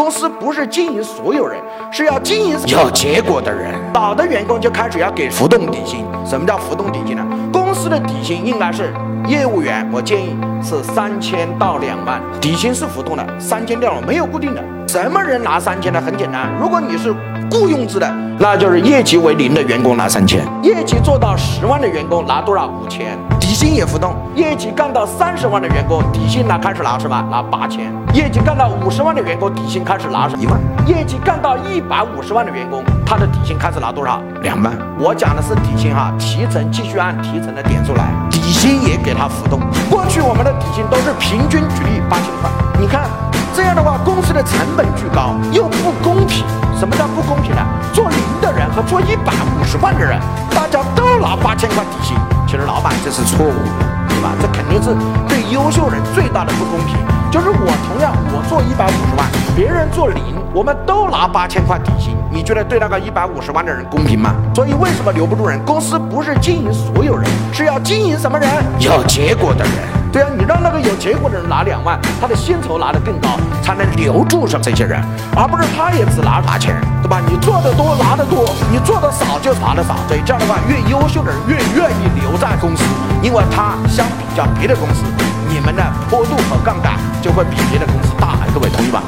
公司不是经营所有人，是要经营有结果的人。老的员工就开始要给浮动底薪。什么叫浮动底薪呢？公司的底薪应该是业务员，我建议是三千到两万，底薪是浮动的，三千到两没有固定的。什么人拿三千呢？很简单，如果你是雇佣制的，那就是业绩为零的员工拿三千，业绩做到十万的员工拿多少？五千。底薪也浮动，业绩干到三十万的员工，底薪拿开始拿什么？拿八千。业绩干到五十万的员工，底薪开始拿一万。业绩干到一百五十万的员工，他的底薪开始拿多少？两万。我讲的是底薪哈，提成继续按提成的点数来，底薪也给他浮动。过去我们的底薪都是平均举例八千块，你看这样的话，公司的成本巨高又不公平。什么叫不公平呢？做零的人和做一百五十万的人，大家都拿八千块底薪。这是错误的，对吧？这肯定是对优秀人最大的不公平。就是我同样我做一百五十万，别人做零，我们都拿八千块底薪，你觉得对那个一百五十万的人公平吗？所以为什么留不住人？公司不是经营所有人，是要经营什么人？有结果的人。对啊，你让那个有结果的人拿两万，他的薪酬拿得更高，才能留住上这些人，而不是他也只拿拿钱，对吧？你做的多拿得多，你做的少就拿的少。所以这样的话，越优秀的人越愿意留在公司，因为他相比较别的公司，你们的坡度和杠杆就会比别的公司大。各位同意吧？